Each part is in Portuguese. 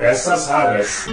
Peças raras.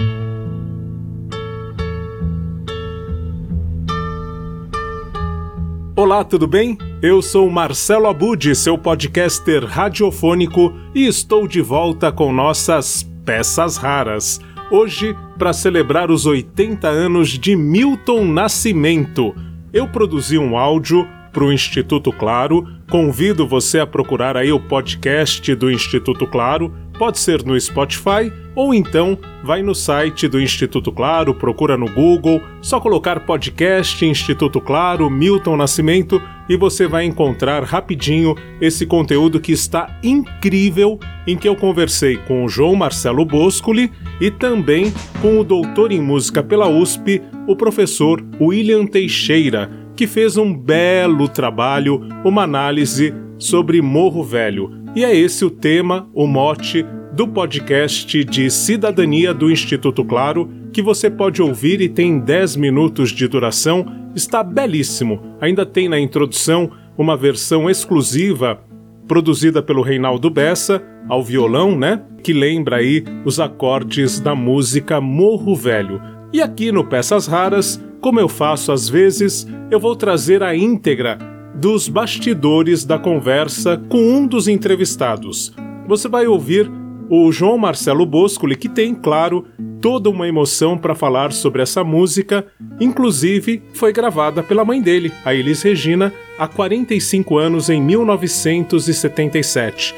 Olá, tudo bem? Eu sou Marcelo Abud, seu podcaster radiofônico, e estou de volta com nossas peças raras. Hoje, para celebrar os 80 anos de Milton Nascimento, eu produzi um áudio para o Instituto Claro. Convido você a procurar aí o podcast do Instituto Claro. Pode ser no Spotify ou então vai no site do Instituto Claro, procura no Google, só colocar podcast Instituto Claro Milton Nascimento e você vai encontrar rapidinho esse conteúdo que está incrível, em que eu conversei com o João Marcelo Boscoli e também com o doutor em música pela USP, o professor William Teixeira, que fez um belo trabalho, uma análise sobre Morro Velho. E é esse o tema, o mote do podcast de Cidadania do Instituto Claro, que você pode ouvir e tem 10 minutos de duração. Está belíssimo. Ainda tem na introdução uma versão exclusiva produzida pelo Reinaldo Bessa, ao violão, né? Que lembra aí os acordes da música Morro Velho. E aqui no Peças Raras, como eu faço às vezes, eu vou trazer a íntegra dos bastidores da conversa com um dos entrevistados. Você vai ouvir o João Marcelo Boscoli, que tem, claro, toda uma emoção para falar sobre essa música, inclusive foi gravada pela mãe dele, a Elis Regina, há 45 anos, em 1977.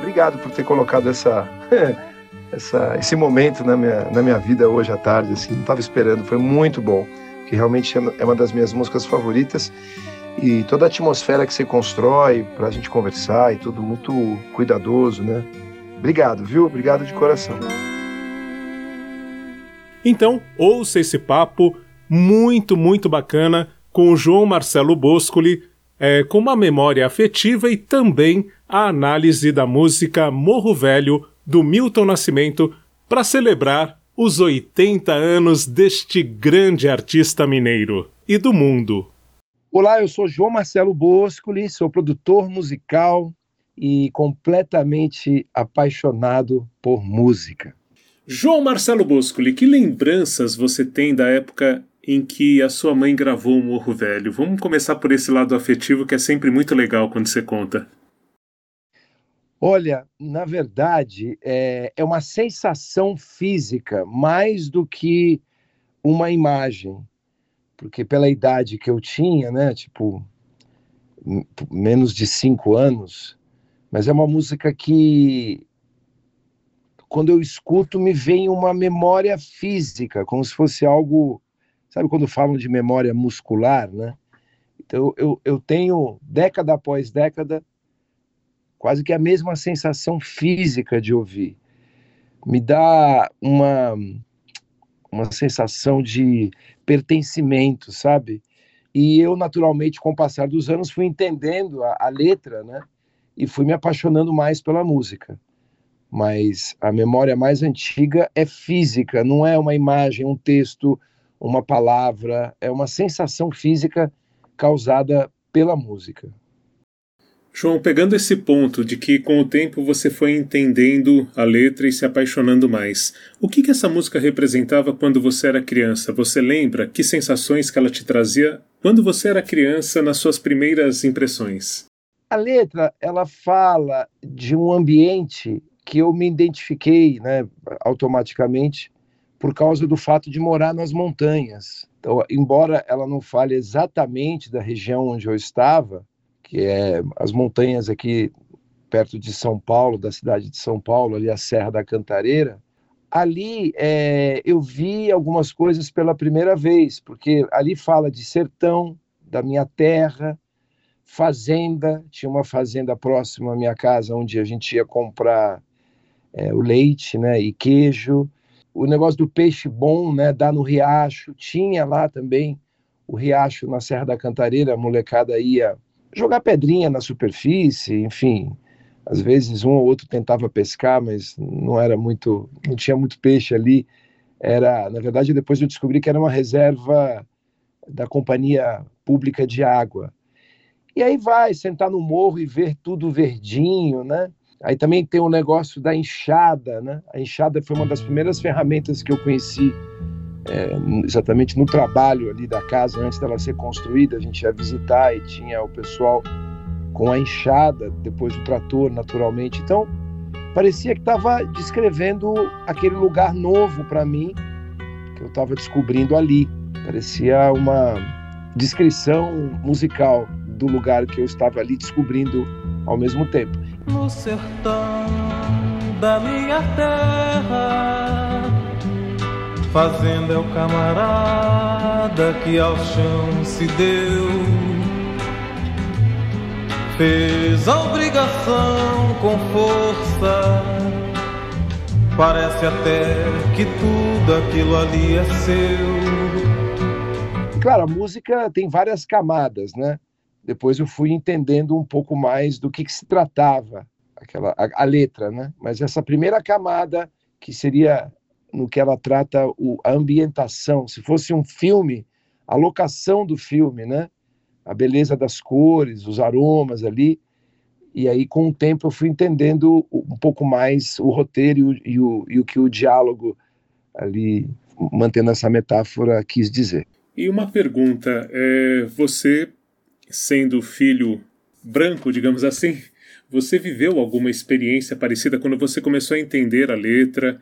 Obrigado por ter colocado essa, essa, esse momento na minha, na minha vida hoje à tarde. Assim, não estava esperando, foi muito bom, que realmente é uma das minhas músicas favoritas e toda a atmosfera que você constrói para a gente conversar e tudo muito cuidadoso, né? Obrigado, viu? Obrigado de coração. Então, ouça esse papo muito, muito bacana com o João Marcelo Boscoli, é, com uma memória afetiva e também a análise da música Morro Velho do Milton Nascimento para celebrar os 80 anos deste grande artista mineiro e do mundo. Olá, eu sou João Marcelo Boscoli, sou produtor musical e completamente apaixonado por música. João Marcelo Boscoli, que lembranças você tem da época em que a sua mãe gravou o Morro Velho? Vamos começar por esse lado afetivo que é sempre muito legal quando você conta. Olha, na verdade, é, é uma sensação física mais do que uma imagem porque pela idade que eu tinha, né, tipo, menos de cinco anos, mas é uma música que, quando eu escuto, me vem uma memória física, como se fosse algo, sabe quando falam de memória muscular, né? Então eu, eu tenho, década após década, quase que a mesma sensação física de ouvir. Me dá uma, uma sensação de pertencimento, sabe? E eu, naturalmente, com o passar dos anos, fui entendendo a, a letra, né? E fui me apaixonando mais pela música. Mas a memória mais antiga é física, não é uma imagem, um texto, uma palavra, é uma sensação física causada pela música. João, pegando esse ponto de que com o tempo você foi entendendo a letra e se apaixonando mais, o que, que essa música representava quando você era criança? Você lembra que sensações que ela te trazia quando você era criança nas suas primeiras impressões? A letra, ela fala de um ambiente que eu me identifiquei, né, automaticamente por causa do fato de morar nas montanhas. Então, embora ela não fale exatamente da região onde eu estava, que é as montanhas aqui perto de São Paulo, da cidade de São Paulo, ali a Serra da Cantareira. Ali é, eu vi algumas coisas pela primeira vez, porque ali fala de sertão, da minha terra, fazenda, tinha uma fazenda próxima à minha casa onde a gente ia comprar é, o leite né, e queijo. O negócio do peixe bom, né, dá no riacho, tinha lá também o riacho na Serra da Cantareira, a molecada ia jogar pedrinha na superfície, enfim. Às vezes um ou outro tentava pescar, mas não era muito, não tinha muito peixe ali. Era, na verdade, depois eu descobri que era uma reserva da companhia pública de água. E aí vai sentar no morro e ver tudo verdinho, né? Aí também tem o negócio da enxada, né? A enxada foi uma das primeiras ferramentas que eu conheci é, exatamente no trabalho ali da casa, antes dela ser construída. A gente ia visitar e tinha o pessoal com a enxada, depois o trator, naturalmente. Então, parecia que estava descrevendo aquele lugar novo para mim, que eu estava descobrindo ali. Parecia uma descrição musical do lugar que eu estava ali descobrindo ao mesmo tempo. No sertão da minha terra, fazenda é o camarada que ao chão se deu. Fez a obrigação com força. Parece até que tudo aquilo ali é seu. Claro, a música tem várias camadas, né? depois eu fui entendendo um pouco mais do que, que se tratava aquela a, a, letra, né? Mas essa primeira camada que seria no que ela trata o, a ambientação, se fosse um filme, a locação do filme, né? A beleza das cores, os aromas ali. E aí, com o tempo, eu fui entendendo um pouco mais o roteiro e o, e o, que o diálogo ali, mantendo essa metáfora, quis dizer. E uma pergunta: é, você sendo filho branco, digamos assim, você viveu alguma experiência parecida quando você começou a entender a letra,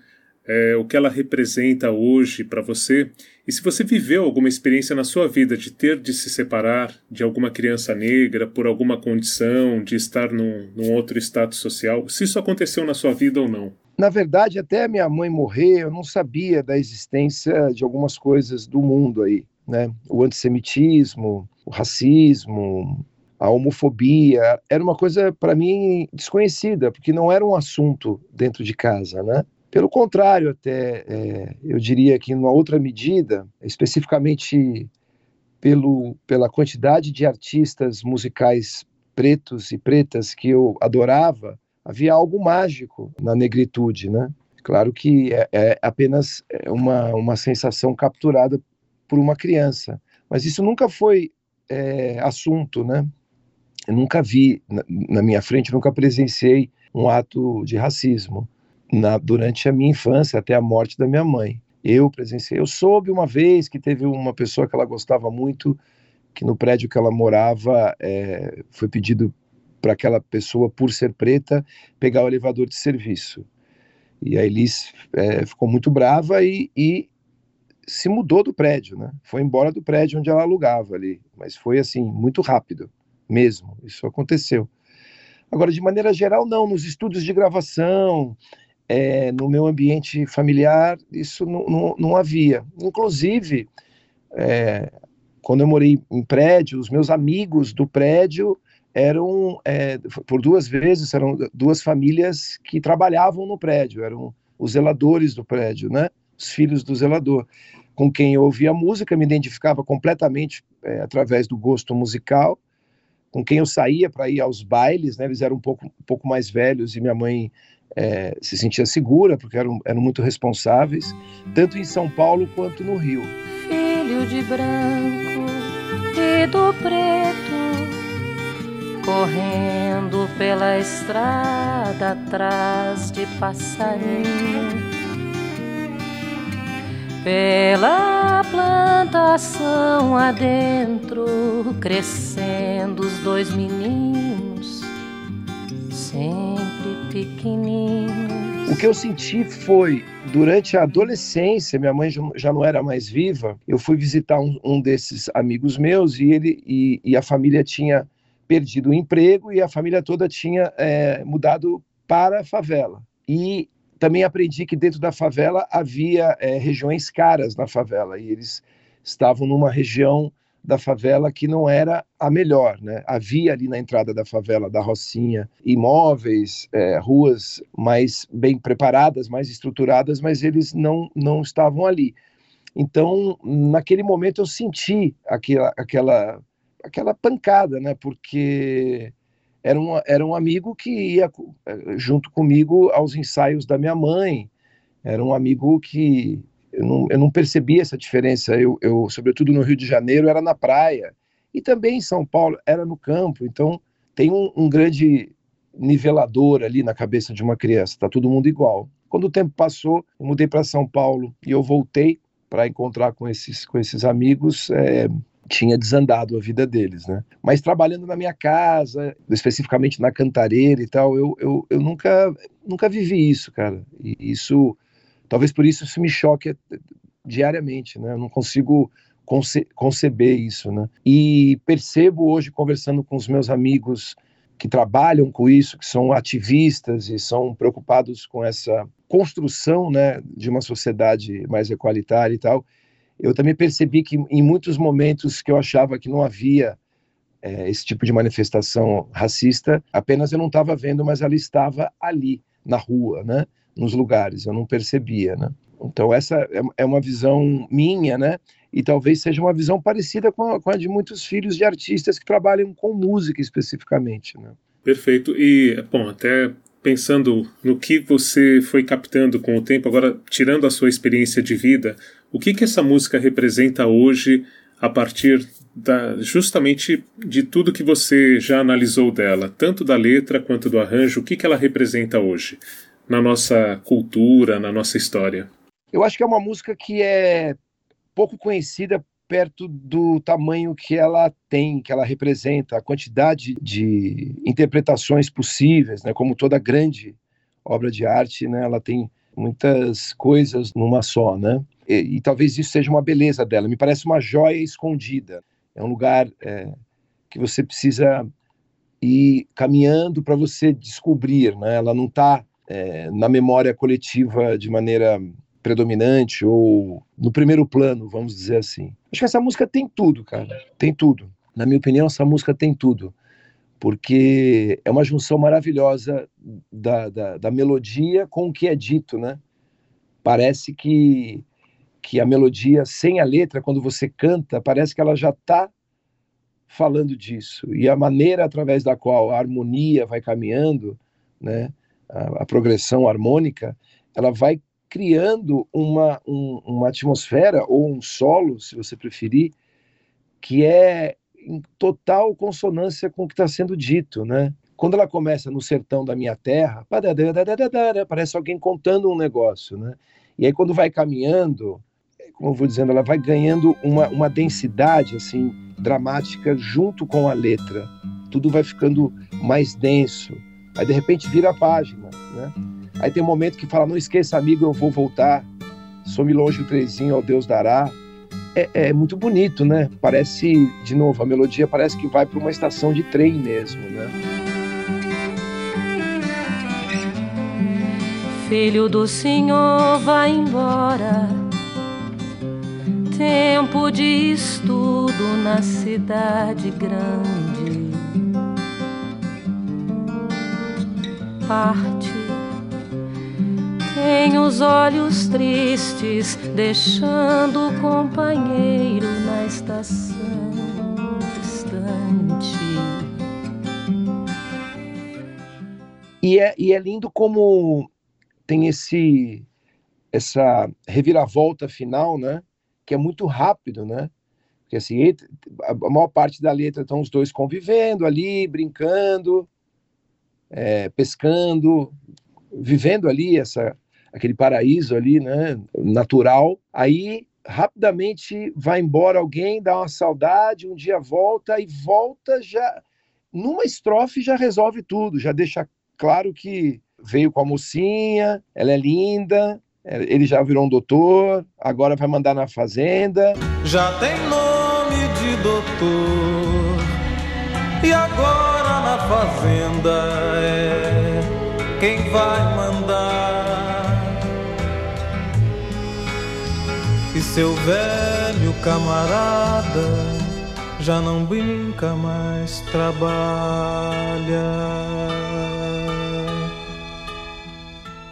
é, o que ela representa hoje para você? E se você viveu alguma experiência na sua vida de ter de se separar de alguma criança negra por alguma condição, de estar num, num outro status social, se isso aconteceu na sua vida ou não? Na verdade, até minha mãe morrer, eu não sabia da existência de algumas coisas do mundo aí, né? O antissemitismo, o racismo, a homofobia, era uma coisa para mim desconhecida, porque não era um assunto dentro de casa, né? Pelo contrário, até é, eu diria que, numa outra medida, especificamente pelo, pela quantidade de artistas musicais pretos e pretas que eu adorava, havia algo mágico na negritude, né? Claro que é, é apenas uma, uma sensação capturada por uma criança, mas isso nunca foi é, assunto, né? Eu nunca vi na, na, minha frente, nunca presenciei um ato de racismo na, durante a minha infância, até a morte da minha mãe. Eu presenciei. Eu soube uma vez que teve uma pessoa que ela gostava muito, que no prédio que ela morava é, foi pedido para aquela pessoa, por ser preta, pegar o elevador de serviço. E a Elis é, ficou muito brava e, e se mudou do prédio, né? Foi embora do prédio onde ela alugava ali, mas foi assim muito rápido, mesmo. Isso aconteceu. Agora, de maneira geral, não. Nos estudos de gravação, é, no meu ambiente familiar, isso não, não, não havia. Inclusive, é, quando eu morei em prédio, os meus amigos do prédio eram, é, por duas vezes, eram duas famílias que trabalhavam no prédio, eram os zeladores do prédio, né? Os filhos do zelador com quem eu ouvia música, me identificava completamente é, através do gosto musical, com quem eu saía para ir aos bailes, né, eles eram um pouco, um pouco mais velhos e minha mãe é, se sentia segura, porque eram, eram muito responsáveis, tanto em São Paulo quanto no Rio. Filho de branco e do preto, correndo pela estrada atrás de passarinho pela plantação adentro, crescendo os dois meninos, sempre pequeninos. O que eu senti foi, durante a adolescência, minha mãe já não era mais viva, eu fui visitar um, um desses amigos meus e ele e, e, a família tinha perdido o emprego e a família toda tinha é, mudado para a favela. E também aprendi que dentro da favela havia é, regiões caras na favela e eles estavam numa região da favela que não era a melhor, né? Havia ali na entrada da favela, da Rocinha, imóveis, é, ruas mais bem preparadas, mais estruturadas, mas eles não não estavam ali. Então, naquele momento eu senti aquela aquela aquela pancada, né? Porque era um, era um amigo que ia eh, junto comigo aos ensaios da minha mãe, era um amigo que eu não, eu não percebia essa diferença, eu, eu, sobretudo no Rio de Janeiro, era na praia, E também em São Paulo era no campo, então tem um, um grande nivelador ali na cabeça de uma criança, tá todo mundo igual. Quando o tempo passou, eu mudei para São Paulo e eu voltei para encontrar com esses, com esses amigos. É, tinha desandado a vida deles, né? Mas trabalhando na minha casa, especificamente na cantareira e tal, eu, eu, eu nunca, nunca vivi isso, cara. E isso, talvez por isso isso me choque diariamente, né? Eu não consigo conce conceber isso, né? E percebo hoje, conversando com os meus amigos que trabalham com isso, que são ativistas e são preocupados com essa construção, né, de uma sociedade mais equalitária e tal, eu também percebi que em muitos momentos que eu achava que não havia é, esse tipo de manifestação racista, apenas eu não estava vendo, mas ela estava ali, na rua, né? Nos lugares, eu não percebia. Né? Então, essa é, é uma visão minha, né? e talvez seja uma visão parecida com a, com a de muitos filhos de artistas que trabalham com música especificamente. Né? Perfeito. E, bom, até pensando no que você foi captando com o tempo, agora tirando a sua experiência de vida, o que, que essa música representa hoje a partir da, justamente de tudo que você já analisou dela, tanto da letra quanto do arranjo, o que, que ela representa hoje na nossa cultura, na nossa história? Eu acho que é uma música que é pouco conhecida perto do tamanho que ela tem, que ela representa, a quantidade de interpretações possíveis, né? Como toda grande obra de arte, né? Ela tem muitas coisas numa só, né? E, e talvez isso seja uma beleza dela. Me parece uma joia escondida. É um lugar é, que você precisa ir caminhando para você descobrir, né? Ela não está é, na memória coletiva de maneira predominante ou no primeiro plano, vamos dizer assim. Acho que essa música tem tudo, cara. Tem tudo. Na minha opinião, essa música tem tudo. Porque é uma junção maravilhosa da, da, da melodia com o que é dito, né? Parece que, que a melodia, sem a letra, quando você canta, parece que ela já está falando disso. E a maneira através da qual a harmonia vai caminhando, né? A, progressão harmônica, ela vai criando uma, um, uma atmosfera ou um solo, se você preferir, que é em total consonância com o que está sendo dito, né? Quando ela começa no sertão da minha terra, parece alguém contando um negócio, né? E aí quando vai caminhando, como eu vou dizendo, ela vai ganhando uma, uma densidade assim dramática junto com a letra. Tudo vai ficando mais denso. Aí de repente vira a página, né? Aí tem um momento que fala: Não esqueça, amigo, eu vou voltar. Some longe o trezinho, ao Deus dará. É, é, muito bonito, né? Parece, de novo, a melodia parece que vai para uma estação de trem mesmo, né? Filho do Senhor, vai embora. Tempo de estudo na cidade grande. Parte tem os olhos tristes, deixando o companheiro na estação distante. E é, e é lindo como tem esse essa reviravolta final, né? Que é muito rápido, né? Porque assim, a maior parte da letra estão os dois convivendo ali, brincando, é, pescando, vivendo ali essa aquele paraíso ali, né, natural. Aí rapidamente vai embora alguém, dá uma saudade, um dia volta e volta já numa estrofe já resolve tudo, já deixa claro que veio com a mocinha, ela é linda, ele já virou um doutor, agora vai mandar na fazenda. Já tem nome de doutor, e agora fazenda é quem vai mandar. E seu velho camarada já não brinca mais, trabalha.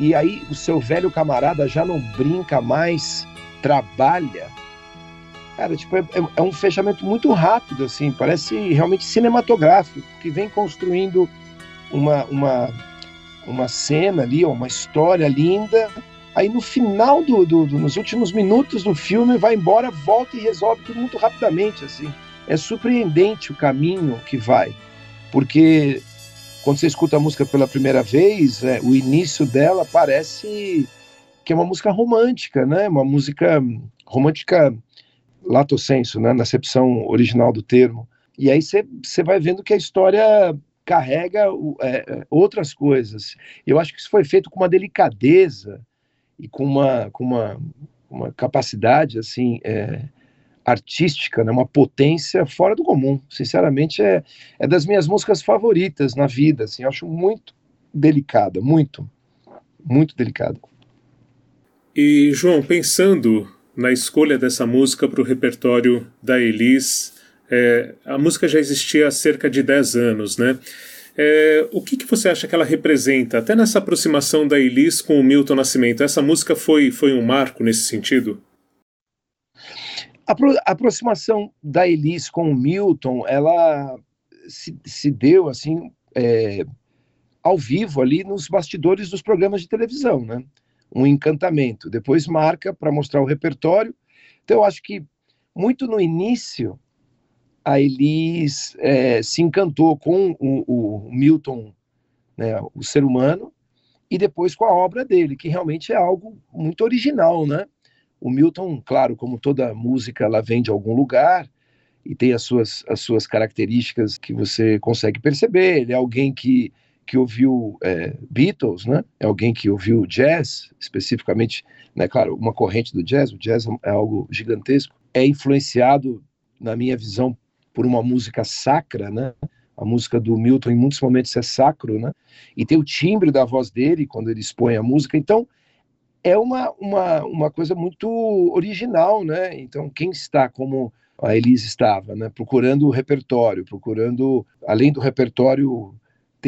E aí o seu velho camarada já não brinca mais, trabalha. Cara, tipo, é, é um fechamento muito rápido, assim, parece realmente cinematográfico, que vem construindo uma, uma, uma cena ali, uma história linda, Aí no final do, do, do, nos últimos minutos do filme vai embora, volta e resolve tudo muito rapidamente, assim. é surpreendente o caminho que vai, porque quando você escuta a música pela primeira vez, é, o início dela parece que é uma música romântica, né? Uma música romântica lato senso, né? Na acepção original do termo. E aí você vai vendo que a história carrega é, outras coisas. Eu acho que isso foi feito com uma delicadeza e com uma, com uma, uma capacidade assim é, artística, né, uma potência fora do comum. Sinceramente, é, é das minhas músicas favoritas na vida. Assim, eu acho muito delicada, muito, muito delicada. E, João, pensando na escolha dessa música para o repertório da Elis, é, a música já existia há cerca de 10 anos, né? É, o que, que você acha que ela representa, até nessa aproximação da Elis com o Milton Nascimento? Essa música foi, foi um marco nesse sentido? A, aproximação da Elis com o Milton, ela se, se deu assim é, ao vivo ali nos bastidores dos programas de televisão, né? Um encantamento. Depois marca para mostrar o repertório. Então eu acho que muito no início a Elis é, se encantou com o, o Milton, né, o ser humano, e depois com a obra dele, que realmente é algo muito original, né? O Milton, claro, como toda música, ela vem de algum lugar e tem as suas, as suas características que você consegue perceber. Ele é alguém que, que ouviu é, Beatles, né? É alguém que ouviu jazz, especificamente, né? Claro, uma corrente do jazz. O jazz é algo gigantesco. É influenciado, na minha visão, por uma música sacra, né? A música do Milton, em muitos momentos, é sacro, né? E tem o timbre da voz dele quando ele expõe a música. Então, é uma, uma, uma coisa muito original, né? Então, quem está como a Elise estava, né? Procurando o repertório, procurando, além do repertório,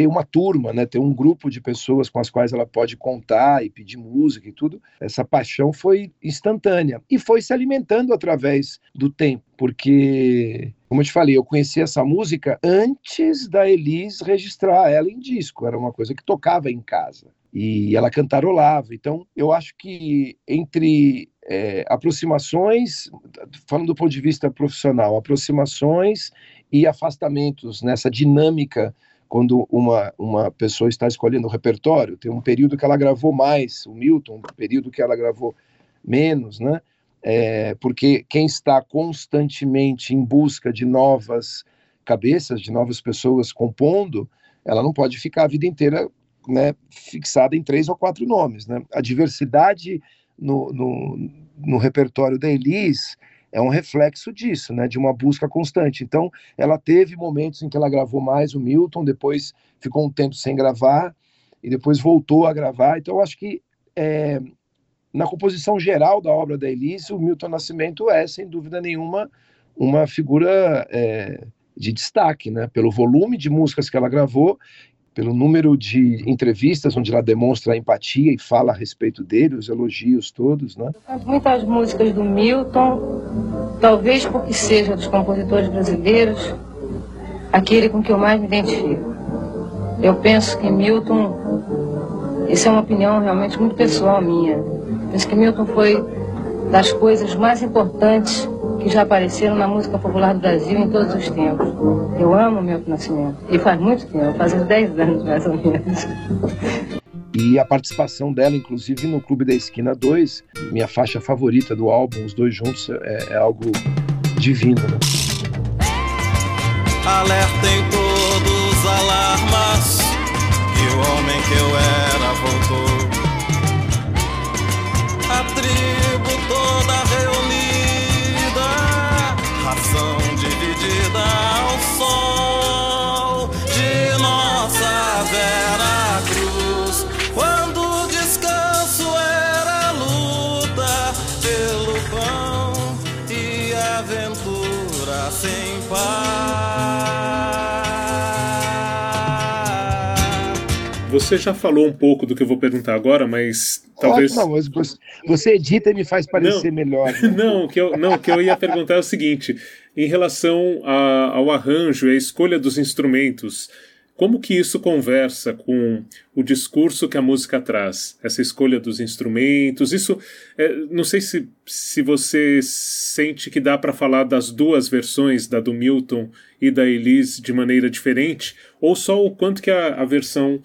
ter uma turma, né? Ter um grupo de pessoas com as quais ela pode contar e pedir música e tudo. Essa paixão foi instantânea e foi se alimentando através do tempo, porque como eu te falei, eu conheci essa música antes da Elise registrar ela em disco. Era uma coisa que tocava em casa e ela cantarolava. Então, eu acho que entre é, aproximações, falando do ponto de vista profissional, aproximações e afastamentos nessa dinâmica quando uma, uma pessoa está escolhendo o repertório, tem um período que ela gravou mais, o Milton, um período que ela gravou menos, né? É, porque quem está constantemente em busca de novas cabeças, de novas pessoas compondo, ela não pode ficar a vida inteira né, fixada em três ou quatro nomes. Né? A diversidade no, no, no repertório da Elis é um reflexo disso, né, de uma busca constante. Então, ela teve momentos em que ela gravou mais o Milton, depois ficou um tempo sem gravar e depois voltou a gravar. Então, eu acho que é, na composição geral da obra da Elis, o Milton Nascimento é, sem dúvida nenhuma, uma figura é, de destaque, né, pelo volume de músicas que ela gravou pelo número de entrevistas onde ela demonstra empatia e fala a respeito dele, os elogios todos, né? Muitas músicas do Milton, talvez porque seja dos compositores brasileiros, aquele com que eu mais me identifico. Eu penso que Milton, isso é uma opinião realmente muito pessoal minha, penso que Milton foi das coisas mais importantes que já apareceram na música popular do Brasil em todos os tempos. Eu amo Milton Nascimento. E faz muito tempo, faz uns 10 anos mais ou menos. E a participação dela, inclusive, no Clube da Esquina 2, minha faixa favorita do álbum, os dois juntos, é, é algo divino. Né? Alertem todos alarmas que o homem que eu era voltou. A tribo toda dividida ao Você já falou um pouco do que eu vou perguntar agora, mas talvez. não, mas você edita e me faz parecer não, melhor. Né? Não, que eu, não, que eu ia perguntar é o seguinte: em relação a, ao arranjo e a escolha dos instrumentos, Como que isso conversa com o discurso que a música traz? Essa escolha dos instrumentos, isso, é, não sei se, se você sente que dá para falar das duas versões, da do Milton e da Elise, de maneira diferente, ou só o quanto que a, a versão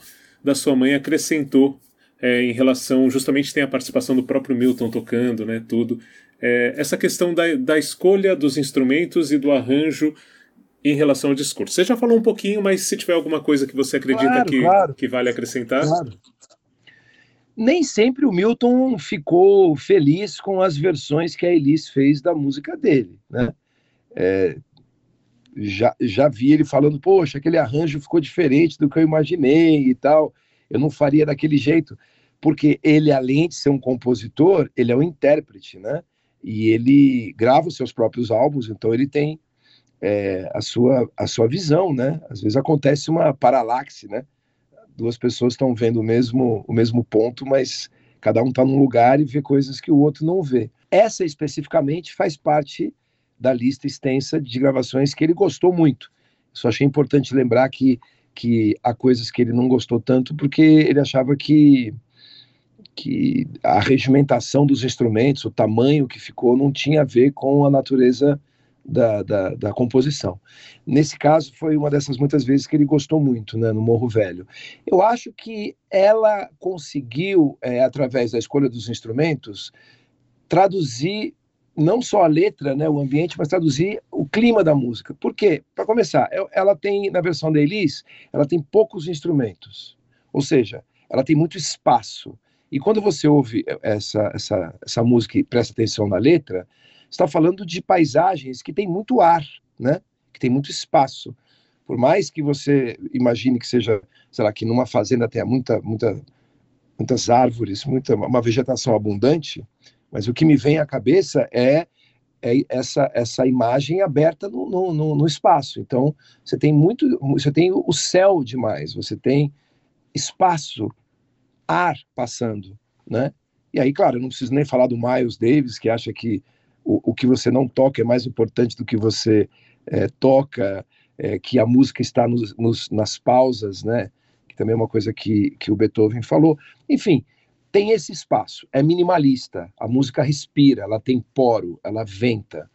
da sua mãe acrescentou é, em relação, justamente tem a participação do próprio Milton tocando, né, tudo. É, essa questão da, da escolha dos instrumentos e do arranjo em relação ao discurso. Você já falou um pouquinho, mas se tiver alguma coisa que você acredita claro, que, claro. que vale acrescentar. Claro. Nem sempre o Milton ficou feliz com as versões que a Elis fez da música dele, né? É, já, já vi ele falando, poxa, aquele arranjo ficou diferente do que eu imaginei e tal, eu não faria daquele jeito, porque ele, além de ser um compositor, ele é um intérprete, né? E ele grava os seus próprios álbuns, então ele tem é, a, sua, a sua visão, né? Às vezes acontece uma paralaxe, né? Duas pessoas estão vendo o mesmo, o mesmo ponto, mas cada um está num lugar e vê coisas que o outro não vê. Essa especificamente faz parte da lista extensa de gravações que ele gostou muito. Só achei importante lembrar que, que há coisas que ele não gostou tanto porque ele achava que, que a regimentação dos instrumentos, o tamanho que ficou, não tinha a ver com a natureza da, da, da, composição. Nesse caso, foi uma dessas muitas vezes que ele gostou muito, né, no Morro Velho. Eu acho que ela conseguiu, é, através da escolha dos instrumentos, traduzir não só a letra, né, o ambiente, mas traduzir o clima da música. Por quê? Para começar, ela tem, na versão da Elis, ela tem poucos instrumentos, ou seja, ela tem muito espaço. E quando você ouve essa, essa, essa música e presta atenção na letra, está falando de paisagens que tem muito ar, né? Que tem muito espaço. Por mais que você imagine que seja, sei lá, que numa fazenda tenha muita, muita, muitas árvores, muita, uma vegetação abundante, mas o que me vem à cabeça é, é essa, essa imagem aberta no, no, no, espaço. Então, você tem muito, você tem o céu demais, você tem espaço, ar passando, né? E aí, claro, eu não preciso nem falar do Miles Davis, que acha que o, o que você não toca é mais importante do que você é, toca, é, que a música está nos, nos, nas pausas, né? Que também é uma coisa que, que o Beethoven falou. Enfim, tem esse espaço, é minimalista, a música respira, ela tem poro, ela venta.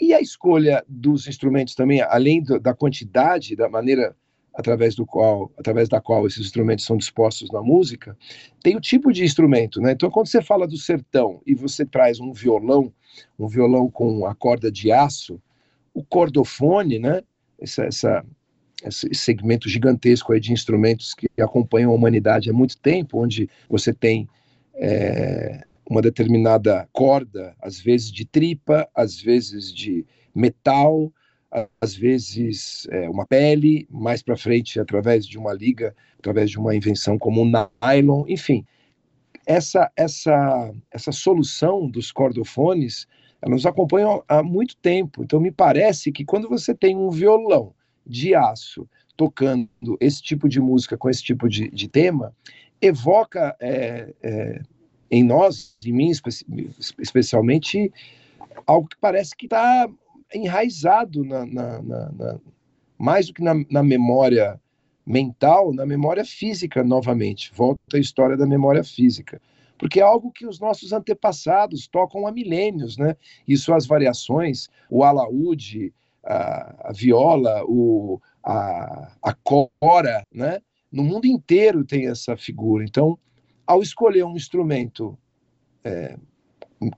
E a escolha dos instrumentos também, além do, da quantidade, da maneira através do qual, através da qual esses instrumentos são dispostos na música, tem o tipo de instrumento, né? Então, quando você fala do sertão e você traz um violão, um violão com a corda de aço, o cordofone, né? Essa, essa, esse segmento gigantesco aí de instrumentos que acompanham a humanidade há muito tempo, onde você tem é, uma determinada corda, às vezes de tripa, às vezes de metal, às vezes é, uma pele, mais para frente através de uma liga, através de uma invenção como o nylon, enfim. Essa, essa, essa solução dos cordofones, ela nos acompanha há muito tempo. Então, me parece que quando você tem um violão de aço tocando esse tipo de música com esse tipo de, de tema, evoca é, é, em nós, em mim espe especialmente, algo que parece que está enraizado na, na, na, na, mais do que na, memória mental, na memória física novamente. Volta a história da memória física. Porque é algo que os nossos antepassados tocam há milênios, né? E suas variações, o alaúde, a, a viola, o, a, a cora, né? No mundo inteiro tem essa figura. Então, ao escolher um instrumento é,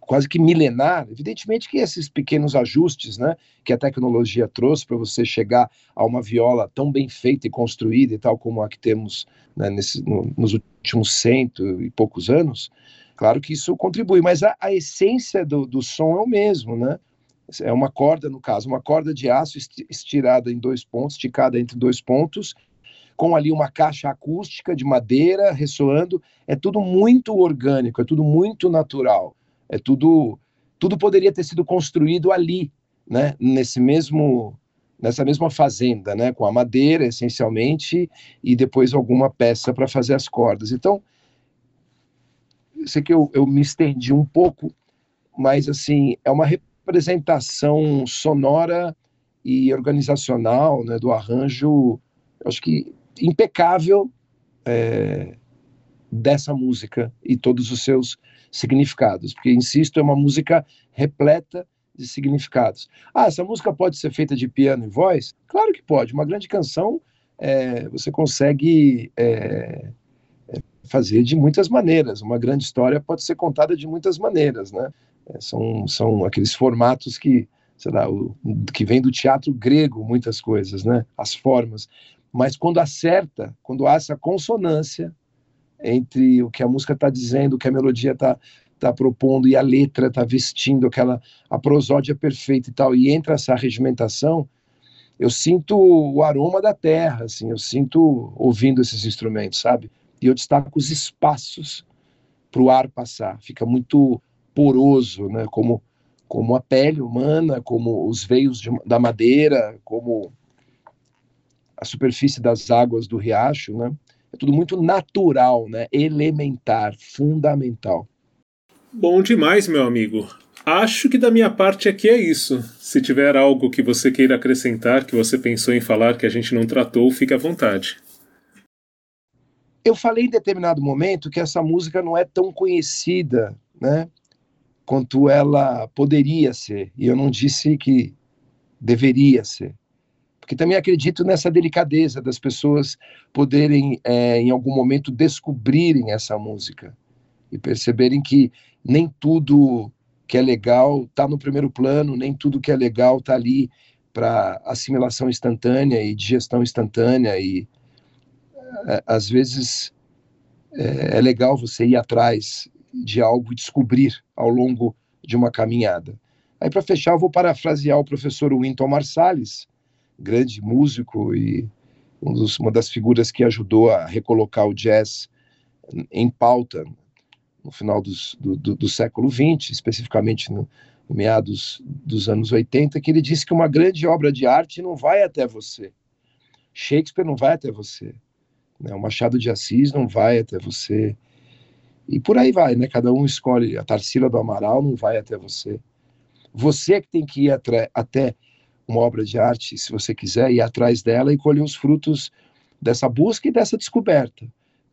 quase que milenar, evidentemente que esses pequenos ajustes né, que a tecnologia trouxe para você chegar a uma viola tão bem feita e construída e tal como a que temos né, nesse, no, nos últimos cento e poucos anos, claro que isso contribui, mas a, a essência do, do som é o mesmo, né? É uma corda, no caso, uma corda de aço estirada em dois pontos, esticada entre dois pontos, com ali uma caixa acústica de madeira ressoando. É tudo muito orgânico, é tudo muito natural. É tudo, tudo poderia ter sido construído ali, né? Nesse mesmo, nessa mesma fazenda, né? Com a madeira, essencialmente, e depois alguma peça para fazer as cordas. Então, sei que eu, eu me estendi um pouco, mas assim é uma representação sonora e organizacional, né? Do arranjo, acho que impecável é, dessa música e todos os seus significados, porque, insisto, é uma música repleta de significados. Ah, essa música pode ser feita de piano e voz? Claro que pode. Uma grande canção é, você consegue é, é fazer de muitas maneiras. Uma grande história pode ser contada de muitas maneiras, né? É, são, são aqueles formatos que, sei lá, o, que vem do teatro grego, muitas coisas, né? As formas. Mas quando acerta, quando há essa consonância entre o que a música está dizendo, o que a melodia está tá propondo e a letra está vestindo aquela a prosódia perfeita e tal, e entra essa regimentação, eu sinto o aroma da terra, assim, eu sinto ouvindo esses instrumentos, sabe? E eu destaco os espaços para o ar passar, fica muito poroso, né? Como como a pele humana, como os veios de, da madeira, como a superfície das águas do riacho, né? É tudo muito natural, né? Elementar, fundamental. Bom demais, meu amigo. Acho que da minha parte aqui é isso. Se tiver algo que você queira acrescentar, que você pensou em falar que a gente não tratou, fique à vontade. Eu falei em determinado momento que essa música não é tão conhecida, né, quanto ela poderia ser. E eu não disse que deveria ser. Porque também acredito nessa delicadeza das pessoas poderem, é, em algum momento, descobrirem essa música e perceberem que nem tudo que é legal está no primeiro plano, nem tudo que é legal está ali para assimilação instantânea e digestão instantânea e é, às vezes é, é, legal você ir atrás de algo descobrir ao longo de uma caminhada. Aí para fechar eu vou parafrasear o professor Winton Marsalis, grande músico e um dos, uma das figuras que ajudou a recolocar o jazz em pauta no final dos, do, do, do, século XX, especificamente no, no meados dos anos 80, que ele disse que uma grande obra de arte não vai até você. Shakespeare não vai até você. Né? O Machado de Assis não vai até você. E por aí vai, né? Cada um escolhe. A Tarsila do Amaral não vai até você. Você é que tem que ir até, uma obra de arte, se você quiser, ir atrás dela e colher os frutos dessa busca e dessa descoberta.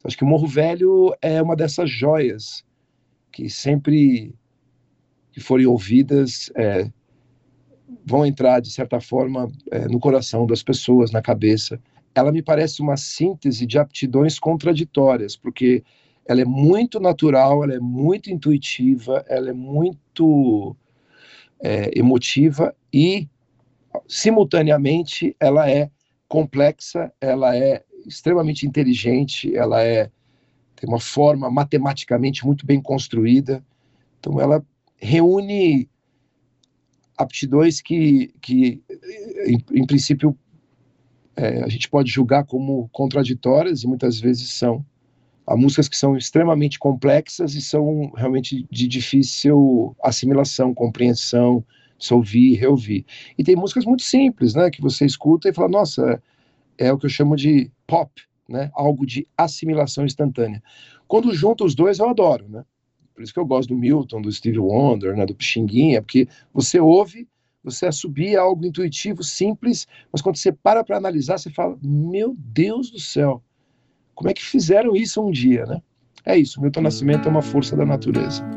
Acho que o Morro Velho é uma dessas joias que sempre que forem ouvidas é, vão entrar, de certa forma, é, no coração das pessoas, na cabeça. Ela me parece uma síntese de aptidões contraditórias, porque ela é muito natural, ela é muito intuitiva, ela é muito é, emotiva e, simultaneamente, ela é complexa, ela é extremamente inteligente, ela é tem uma forma matematicamente muito bem construída. Então ela reúne aptidões que, que em, em princípio, é, a gente pode julgar como contraditórias e muitas vezes são. Há músicas que são extremamente complexas e são realmente de difícil assimilação, compreensão, se ouvir, reouvir. E tem músicas muito simples, né, que você escuta e fala, nossa, é o que eu chamo de pop, né? Algo de assimilação instantânea. Quando junta os dois, eu adoro, né? Por isso que eu gosto do Milton, do Steve Wonder, né, do Pixinguinha, porque você ouve, você assobia algo intuitivo, simples, mas quando você para para analisar, você fala: Meu Deus do céu, como é que fizeram isso um dia, né? É isso, Milton Nascimento é uma força da natureza.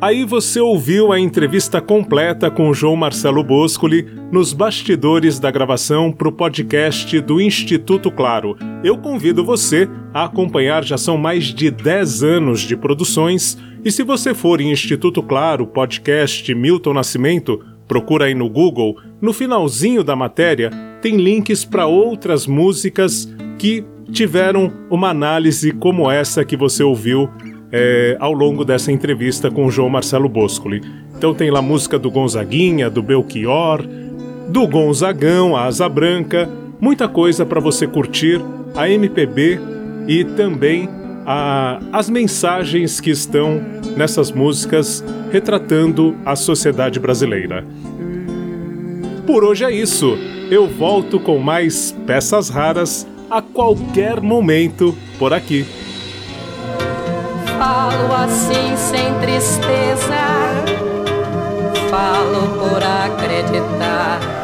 Aí você ouviu a entrevista completa com João Marcelo Boscoli nos bastidores da gravação para o podcast do Instituto Claro. Eu convido você a acompanhar, já são mais de 10 anos de produções, e se você for em Instituto Claro, podcast Milton Nascimento, procura aí no Google, no finalzinho da matéria tem links para outras músicas que tiveram uma análise como essa que você ouviu é, ao longo dessa entrevista com o João Marcelo Boscoli. Então tem lá música do Gonzaguinha, do Belchior, do Gonzagão, a Asa Branca, muita coisa para você curtir, a MPB e também a, as mensagens que estão nessas músicas retratando a sociedade brasileira. Por hoje é isso. Eu volto com mais peças raras a qualquer momento por aqui. Falo assim sem tristeza, falo por acreditar